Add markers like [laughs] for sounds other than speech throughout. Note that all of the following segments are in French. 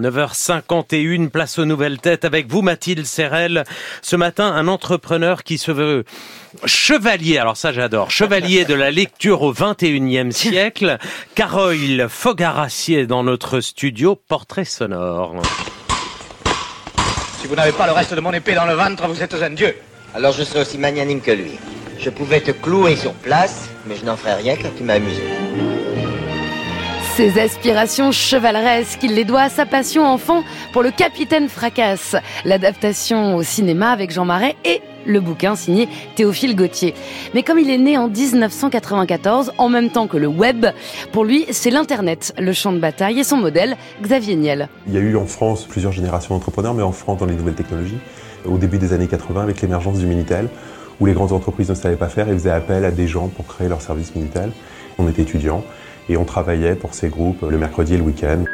9h51, place aux nouvelles têtes avec vous Mathilde Serrel. Ce matin, un entrepreneur qui se veut chevalier, alors ça j'adore, chevalier de la lecture au 21e siècle. Carole Fogarassier dans notre studio, portrait sonore. Si vous n'avez pas le reste de mon épée dans le ventre, vous êtes un dieu. Alors je serai aussi magnanime que lui. Je pouvais te clouer sur place, mais je n'en ferai rien car tu m'as amusé. Ses aspirations chevaleresques, il les doit à sa passion enfant pour le Capitaine Fracasse, l'adaptation au cinéma avec Jean Marais et le bouquin signé Théophile Gautier. Mais comme il est né en 1994, en même temps que le web, pour lui, c'est l'Internet, le champ de bataille et son modèle, Xavier Niel. Il y a eu en France plusieurs générations d'entrepreneurs, mais en France dans les nouvelles technologies, au début des années 80 avec l'émergence du Minitel, où les grandes entreprises ne savaient pas faire et faisaient appel à des gens pour créer leur service Minitel. On était étudiants et on travaillait pour ces groupes le mercredi et le week-end.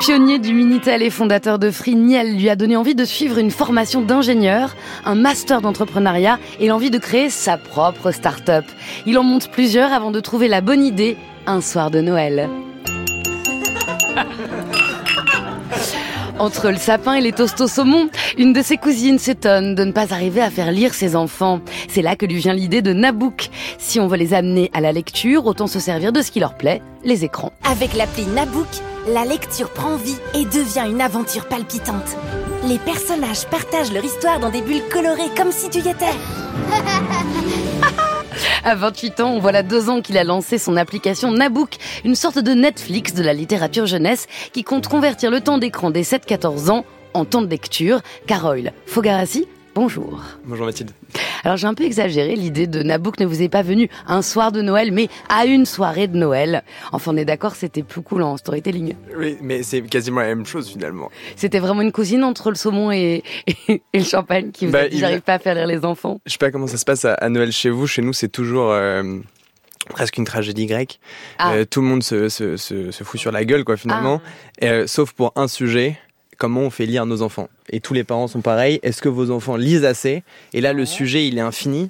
Pionnier du Minitel et fondateur de Free, Niel lui a donné envie de suivre une formation d'ingénieur, un master d'entrepreneuriat et l'envie de créer sa propre start-up. Il en monte plusieurs avant de trouver la bonne idée un soir de Noël. Entre le sapin et les toasts au saumon, une de ses cousines s'étonne de ne pas arriver à faire lire ses enfants. C'est là que lui vient l'idée de Nabook. Si on veut les amener à la lecture, autant se servir de ce qui leur plaît, les écrans. Avec l'appli Nabook, la lecture prend vie et devient une aventure palpitante. Les personnages partagent leur histoire dans des bulles colorées comme si tu y étais. [laughs] À 28 ans, voilà deux ans qu'il a lancé son application Nabook, une sorte de Netflix de la littérature jeunesse qui compte convertir le temps d'écran des 7-14 ans en temps de lecture. Carole Fogarassi, bonjour. Bonjour Mathilde. Alors j'ai un peu exagéré, l'idée de Nabook ne vous est pas venue un soir de Noël, mais à une soirée de Noël. Enfin on est d'accord, c'était plus cool en storytelling. Oui, mais c'est quasiment la même chose finalement. C'était vraiment une cousine entre le saumon et, [laughs] et, le champagne qui vous Bah, a dit j'arrive pas à faire lire les enfants. Je sais pas comment ça se passe à, à Noël chez vous. Chez nous, c'est toujours euh, presque une tragédie grecque. Ah. Euh, tout le monde se, se, se, se fout sur la gueule, quoi, finalement. Euh, sauf pour un sujet. Comment on fait lire nos enfants Et tous les parents sont pareils. Est-ce que vos enfants lisent assez? Et là, le sujet, il est infini.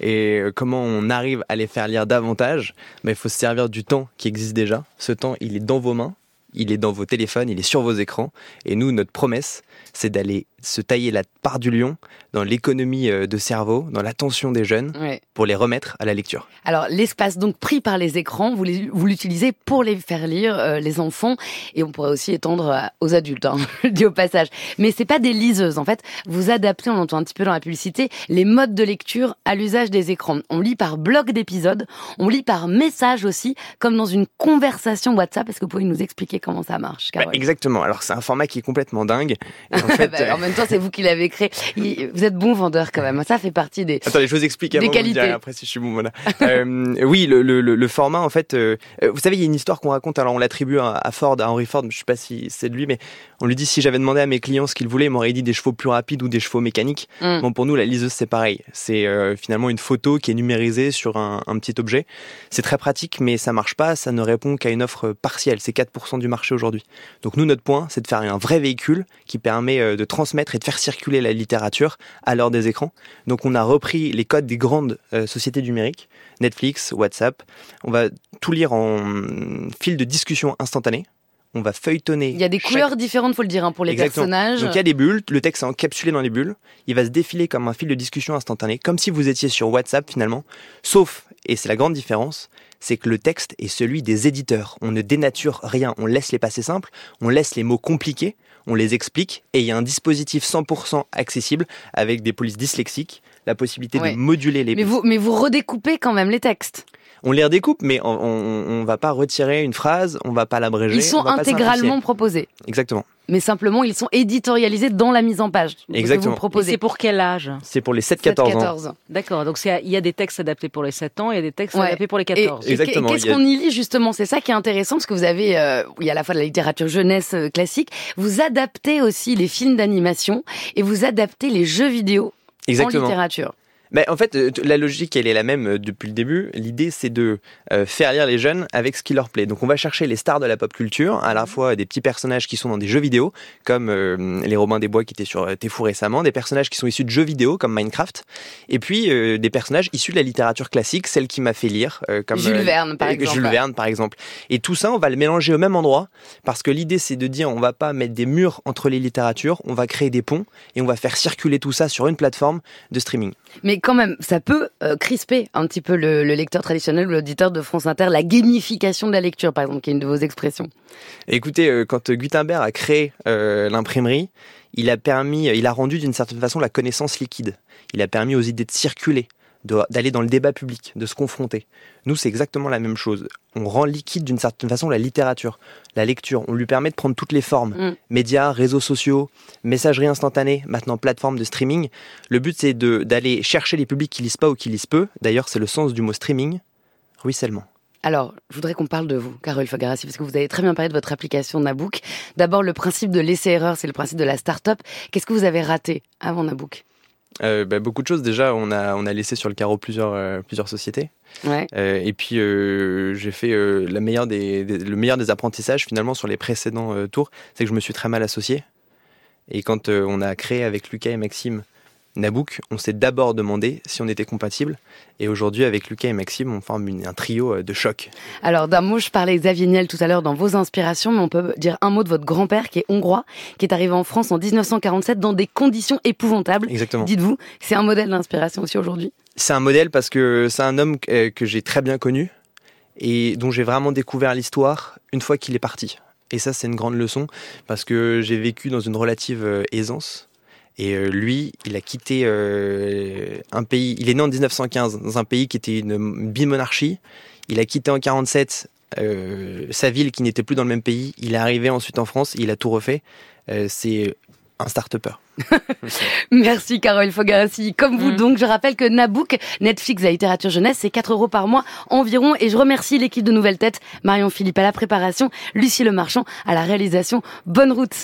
Et euh, comment on arrive à les faire lire davantage? Mais il faut se servir du temps qui existe déjà. Ce temps, il est dans vos mains, il est dans vos téléphones, il est sur vos écrans. Et nous, notre promesse, c'est d'aller se tailler la part du lion dans l'économie euh, de cerveau, dans l'attention des jeunes, Ouais. pour les remettre à la lecture. Alors l'espace donc pris par les écrans, vous l'utilisez pour les faire lire euh, les enfants et on pourrait aussi étendre aux adultes, hein, [laughs] je le dis au passage. Mais c'est pas des liseuses en fait. Vous adaptez, on l'entend un petit peu dans la publicité, les modes de lecture à l'usage des écrans. On lit par bloc d'épisodes, on lit par message aussi, comme dans une conversation WhatsApp. Est-ce que vous pouvez nous expliquer comment ça marche, Bah, exactement. Alors c'est un format qui est complètement dingue. Et en [laughs] fait, Bah, même temps, c'est vous qui l'avez créé. Vous êtes bon vendeur quand même. Ça fait partie des. Attendez, je vous explique avant, qualités. après si je suis bon. Voilà. Euh, oui, le, le, le- le format, en fait, euh, vous savez, il y a une histoire qu'on raconte. Alors, on l'attribue à, Ford, à Henry Ford. Je sais pas si c'est de lui, mais on lui dit si j'avais demandé à mes clients ce qu'ils voulaient, ils m'auraient dit des chevaux plus rapides ou des chevaux mécaniques. Mm. Bon, pour nous, la liseuse, c'est pareil. C'est euh, finalement une photo qui est numérisée sur un, un petit objet. C'est très pratique, mais ça marche pas. Ça ne répond qu'à une offre partielle. C'est 4% du marché aujourd'hui. Donc, nous, notre point, c'est de faire un vrai véhicule qui permet de transmettre et de faire circuler la littérature à l'heure des écrans. Donc, on a repris les codes des grandes euh, sociétés numériques, Netflix, WhatsApp. On va tout lire en fil de discussion instantané. On va feuilletonner. Il y a des chaque- couleurs différentes, faut le dire, hein, pour les Exactement. personnages. Donc il y a des bulles, le texte est encapsulé dans les bulles, il va se défiler comme un fil de discussion instantané, comme si vous étiez sur WhatsApp finalement, sauf, et c'est la grande différence, c'est que le texte est celui des éditeurs. On ne dénature rien, on laisse les passés simples, on laisse les mots compliqués, on les explique, et il y a un dispositif 100% accessible avec des polices dyslexiques, la possibilité Ouais. de moduler les Mais vous, mais vous redécoupez quand même les textes. On les redécoupe, mais on, on, on va pas retirer une phrase, on va pas l'abréger. Ils sont on va pas intégralement proposés. Exactement. Mais simplement, ils sont éditorialisés dans la mise en page. Exactement. Vous Et proposez. c'est pour quel âge C'est pour les 7-14 ans. 14. D'accord, donc il y a des textes adaptés pour les 7 ans et il y a des textes Ouais. adaptés pour les Et, 14. et Exactement, qu'est-ce a- qu'on y lit justement? C'est ça qui est intéressant parce que vous avez, euh, il y a à la fois de la littérature jeunesse euh, classique, vous adaptez aussi les films d'animation et vous adaptez les jeux vidéo en Exactement. littérature. Mais en fait, euh, la logique, elle est la même euh, depuis le début. L'idée, c'est de euh, faire lire les jeunes avec ce qui leur plaît. Donc, on va chercher les stars de la pop culture, à la fois des petits personnages qui sont dans des jeux vidéo, comme les Robins des Bois qui étaient sur Tefou récemment, des personnages qui sont issus de jeux vidéo, comme Minecraft, et puis des personnages issus de la littérature classique, celle qui m'a fait lire, comme Jules Verne, par exemple. Jules Verne, par exemple. Et tout ça, on va le mélanger au même endroit, parce que l'idée, c'est de dire, on va pas mettre des murs entre les littératures, on va créer des ponts, et on va faire circuler tout ça sur une plateforme de streaming. Mais quand même, ça peut euh, crisper un petit peu le, lecteur traditionnel ou l'auditeur de France Inter, la gamification de la lecture, par exemple, qui est une de vos expressions. Écoutez, euh, quand Gutenberg a créé euh, l'imprimerie, il a permis, il a rendu d'une certaine façon la connaissance liquide. Il a permis aux idées de circuler d'aller dans le débat public, de se confronter. Nous, c'est exactement la même chose. On rend liquide d'une certaine façon la littérature, la lecture. On lui permet de prendre toutes les formes. Mm. Médias, réseaux sociaux, messagerie instantanée, maintenant plateforme de streaming. Le but, c'est d'aller chercher les publics qui lisent pas ou qui lisent peu. D'ailleurs, c'est le sens du mot streaming. Ruissellement. Alors, je voudrais qu'on parle de vous, Carole Fogarassi, parce que vous avez très bien parlé de votre application Nabook. D'abord, le principe de laisser erreur, c'est le principe de la start-up. Qu'est-ce que vous avez raté avant Nabook? Euh, bah, beaucoup de choses. Déjà, on a, on a laissé sur le carreau plusieurs, euh, plusieurs sociétés. Ouais. Euh, et puis, j'ai fait la meilleure des, le meilleur des apprentissages finalement sur les précédents tours, c'est que je me suis très mal associé. Et quand on a créé avec Lucas et Maxime Nabook, on s'est d'abord demandé si on était compatible. Et aujourd'hui, avec Lucas et Maxime, on forme un trio euh, de choc. Alors, d'un mot, je parlais Xavier Niel tout à l'heure dans vos inspirations, mais on peut dire un mot de votre grand-père qui est hongrois, qui est arrivé en France en 1947 dans des conditions épouvantables. Exactement. Dites-vous, c'est un modèle d'inspiration aussi aujourd'hui? C'est un modèle parce que c'est un homme que, que j'ai très bien connu et dont j'ai vraiment découvert l'histoire une fois qu'il est parti. Et ça, c'est une grande leçon parce que j'ai vécu dans une relative euh, aisance et euh, lui, il a quitté euh, un pays. Il est né en 1915 dans un pays qui était une bimonarchie. Il a quitté en 47 euh, sa ville qui n'était plus dans le même pays. Il est arrivé ensuite en France. Il a tout refait. c'est un start-upper. [laughs] Merci Carole Fogarassi. Comme vous mm. donc, je rappelle que Nabook, Netflix à littérature jeunesse, c'est 4 euros par mois environ. Et je remercie l'équipe de Nouvelles Têtes, Marion Philippe à la préparation, Lucie Le Marchand à la réalisation. Bonne route